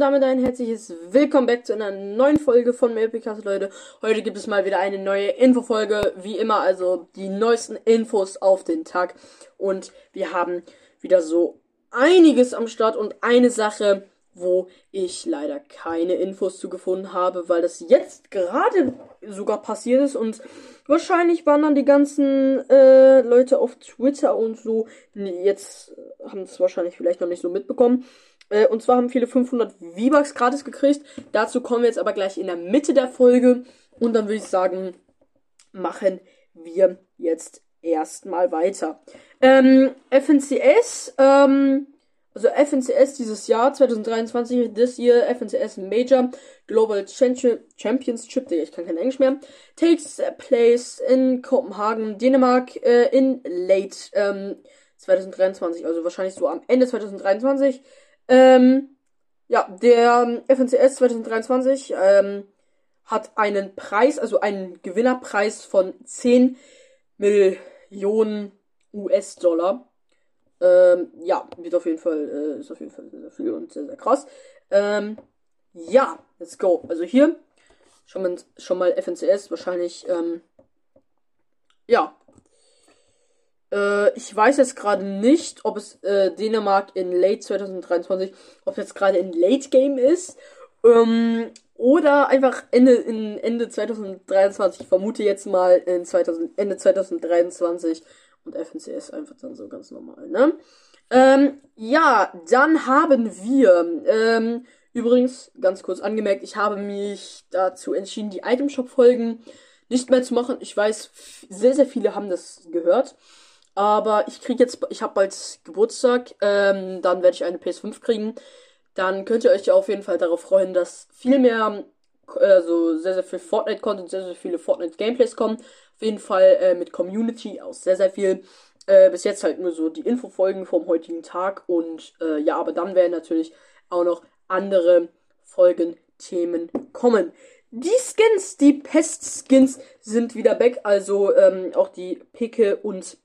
damit ein herzliches Willkommen back zu einer neuen Folge von Maplecast, Leute. Heute gibt es mal wieder eine neue Infofolge, wie immer, also die neuesten Infos auf den Tag. Und wir haben wieder so einiges am Start und eine Sache, wo ich leider keine Infos zu gefunden habe, weil das jetzt gerade sogar passiert ist und wahrscheinlich waren dann die ganzen äh, Leute auf Twitter und so jetzt haben es wahrscheinlich vielleicht noch nicht so mitbekommen. Äh, und zwar haben viele 500 V-Bucks gratis gekriegt. Dazu kommen wir jetzt aber gleich in der Mitte der Folge. Und dann würde ich sagen, machen wir jetzt erstmal weiter. Ähm, FNCS, ähm, also FNCS dieses Jahr, 2023, this year, FNCS Major Global Championship, ich kann kein Englisch mehr, takes place in Kopenhagen, Dänemark, äh, in late ähm, 2023, also wahrscheinlich so am Ende 2023. Ähm, ja, der FNCS 2023 ähm, hat einen Preis, also einen Gewinnerpreis von 10 Millionen US-Dollar. Ähm, ja, wird auf jeden Fall, äh, ist auf jeden Fall sehr, sehr viel und sehr, sehr krass. Ähm, ja, let's go. Also hier schon mal, schon mal FNCS, wahrscheinlich, ähm, ja, äh, ich weiß jetzt gerade nicht, ob es äh, Dänemark in Late 2023, ob es jetzt gerade in Late Game ist. Ähm, oder einfach Ende, in Ende 2023. Ich vermute jetzt mal in 2000, Ende 2023 und FNCS einfach dann so ganz normal, ne? Ähm, ja, dann haben wir, ähm, übrigens, ganz kurz angemerkt, ich habe mich dazu entschieden, die Item Shop Folgen nicht mehr zu machen. Ich weiß, sehr, sehr viele haben das gehört. Aber ich kriege jetzt, ich habe bald Geburtstag, ähm, dann werde ich eine PS5 kriegen. Dann könnt ihr euch auf jeden Fall darauf freuen, dass viel mehr, also sehr, sehr viel Fortnite-Content, sehr, sehr viele Fortnite-Gameplays kommen. Auf jeden Fall äh, mit Community aus sehr, sehr viel. Äh, bis jetzt halt nur so die Infofolgen vom heutigen Tag. Und äh, ja, aber dann werden natürlich auch noch andere Folgenthemen kommen. Die Skins, die Pest-Skins sind wieder back. Also ähm, auch die Picke und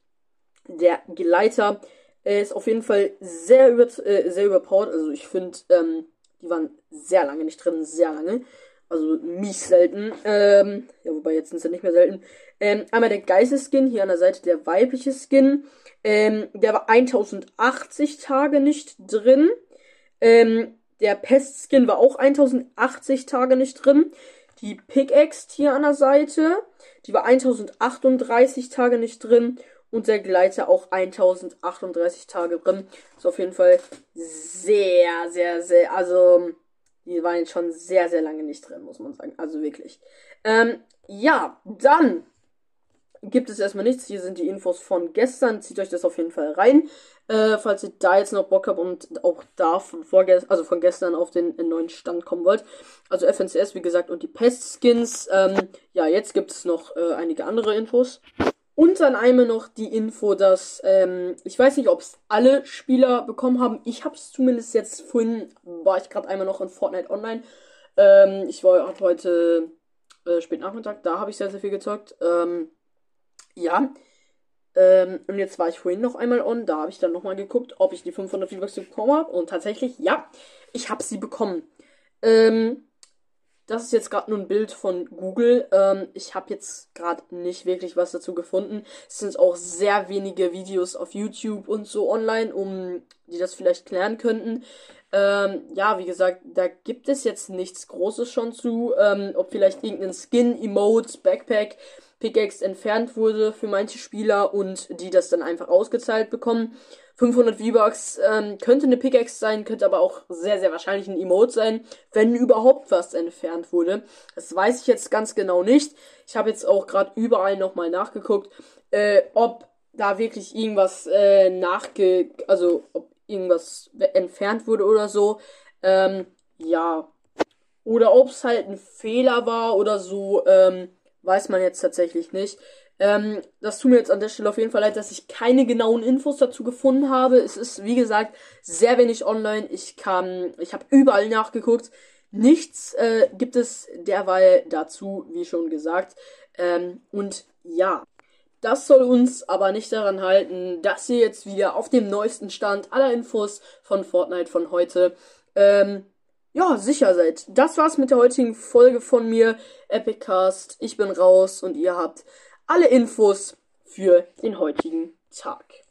der Gleiter ist auf jeden Fall sehr, über, äh, sehr überpowered. Also ich finde, ähm, die waren sehr lange nicht drin, sehr lange. Also mies selten. Ähm, ja, wobei jetzt sind sie nicht mehr selten. Ähm, einmal der Geisteskin, hier an der Seite der weibliche Skin. Ähm, der war 1080 Tage nicht drin. Ähm, der Pestskin war auch 1080 Tage nicht drin. Die Pickaxe hier an der Seite, die war 1038 Tage nicht drin und der Gleiter auch 1038 Tage drin. Ist auf jeden Fall sehr, sehr, sehr, also die waren jetzt schon sehr, sehr lange nicht drin, muss man sagen. Also wirklich. Ähm, ja, dann gibt es erstmal nichts. Hier sind die Infos von gestern. Zieht euch das auf jeden Fall rein. Äh, falls ihr da jetzt noch Bock habt und auch da von vorgestern, also von gestern auf den, den, neuen Stand kommen wollt. Also FNCS, wie gesagt, und die Pest-Skins. Ähm, ja, jetzt gibt es noch äh, einige andere Infos. Und dann einmal noch die Info, dass ähm, ich weiß nicht, ob es alle Spieler bekommen haben. Ich habe es zumindest jetzt vorhin, war ich gerade einmal noch in Fortnite Online. Ähm, ich war heute äh, spät Nachmittag, da habe ich sehr, sehr viel gezockt. Ähm, ja. Ähm, und jetzt war ich vorhin noch einmal on, da habe ich dann nochmal geguckt, ob ich die 500 V-Bucks bekommen habe. Und tatsächlich, ja, ich habe sie bekommen. Ähm, das ist jetzt gerade nur ein Bild von Google. Ähm, ich habe jetzt gerade nicht wirklich was dazu gefunden. Es sind auch sehr wenige Videos auf YouTube und so online, um die das vielleicht klären könnten. Ähm, ja, wie gesagt, da gibt es jetzt nichts Großes schon zu. Ähm, ob vielleicht irgendein Skin, Emote, Backpack, Pickaxe entfernt wurde für manche Spieler und die das dann einfach ausgezahlt bekommen. 500 V-Bucks ähm, könnte eine Pickaxe sein, könnte aber auch sehr, sehr wahrscheinlich ein Emote sein, wenn überhaupt was entfernt wurde. Das weiß ich jetzt ganz genau nicht. Ich habe jetzt auch gerade überall nochmal nachgeguckt, äh, ob da wirklich irgendwas äh, nachge... also ob irgendwas entfernt wurde oder so. Ähm, ja. Oder ob es halt ein Fehler war oder so, ähm, weiß man jetzt tatsächlich nicht. Ähm, das tut mir jetzt an der Stelle auf jeden Fall leid, dass ich keine genauen Infos dazu gefunden habe. Es ist, wie gesagt, sehr wenig online. Ich kann, ich habe überall nachgeguckt. Nichts äh, gibt es derweil dazu, wie schon gesagt. Ähm, und ja, das soll uns aber nicht daran halten, dass ihr jetzt wieder auf dem neuesten Stand aller Infos von Fortnite von heute ähm, ja, sicher seid. Das war's mit der heutigen Folge von mir, Epicast. Ich bin raus und ihr habt alle Infos für den heutigen Tag.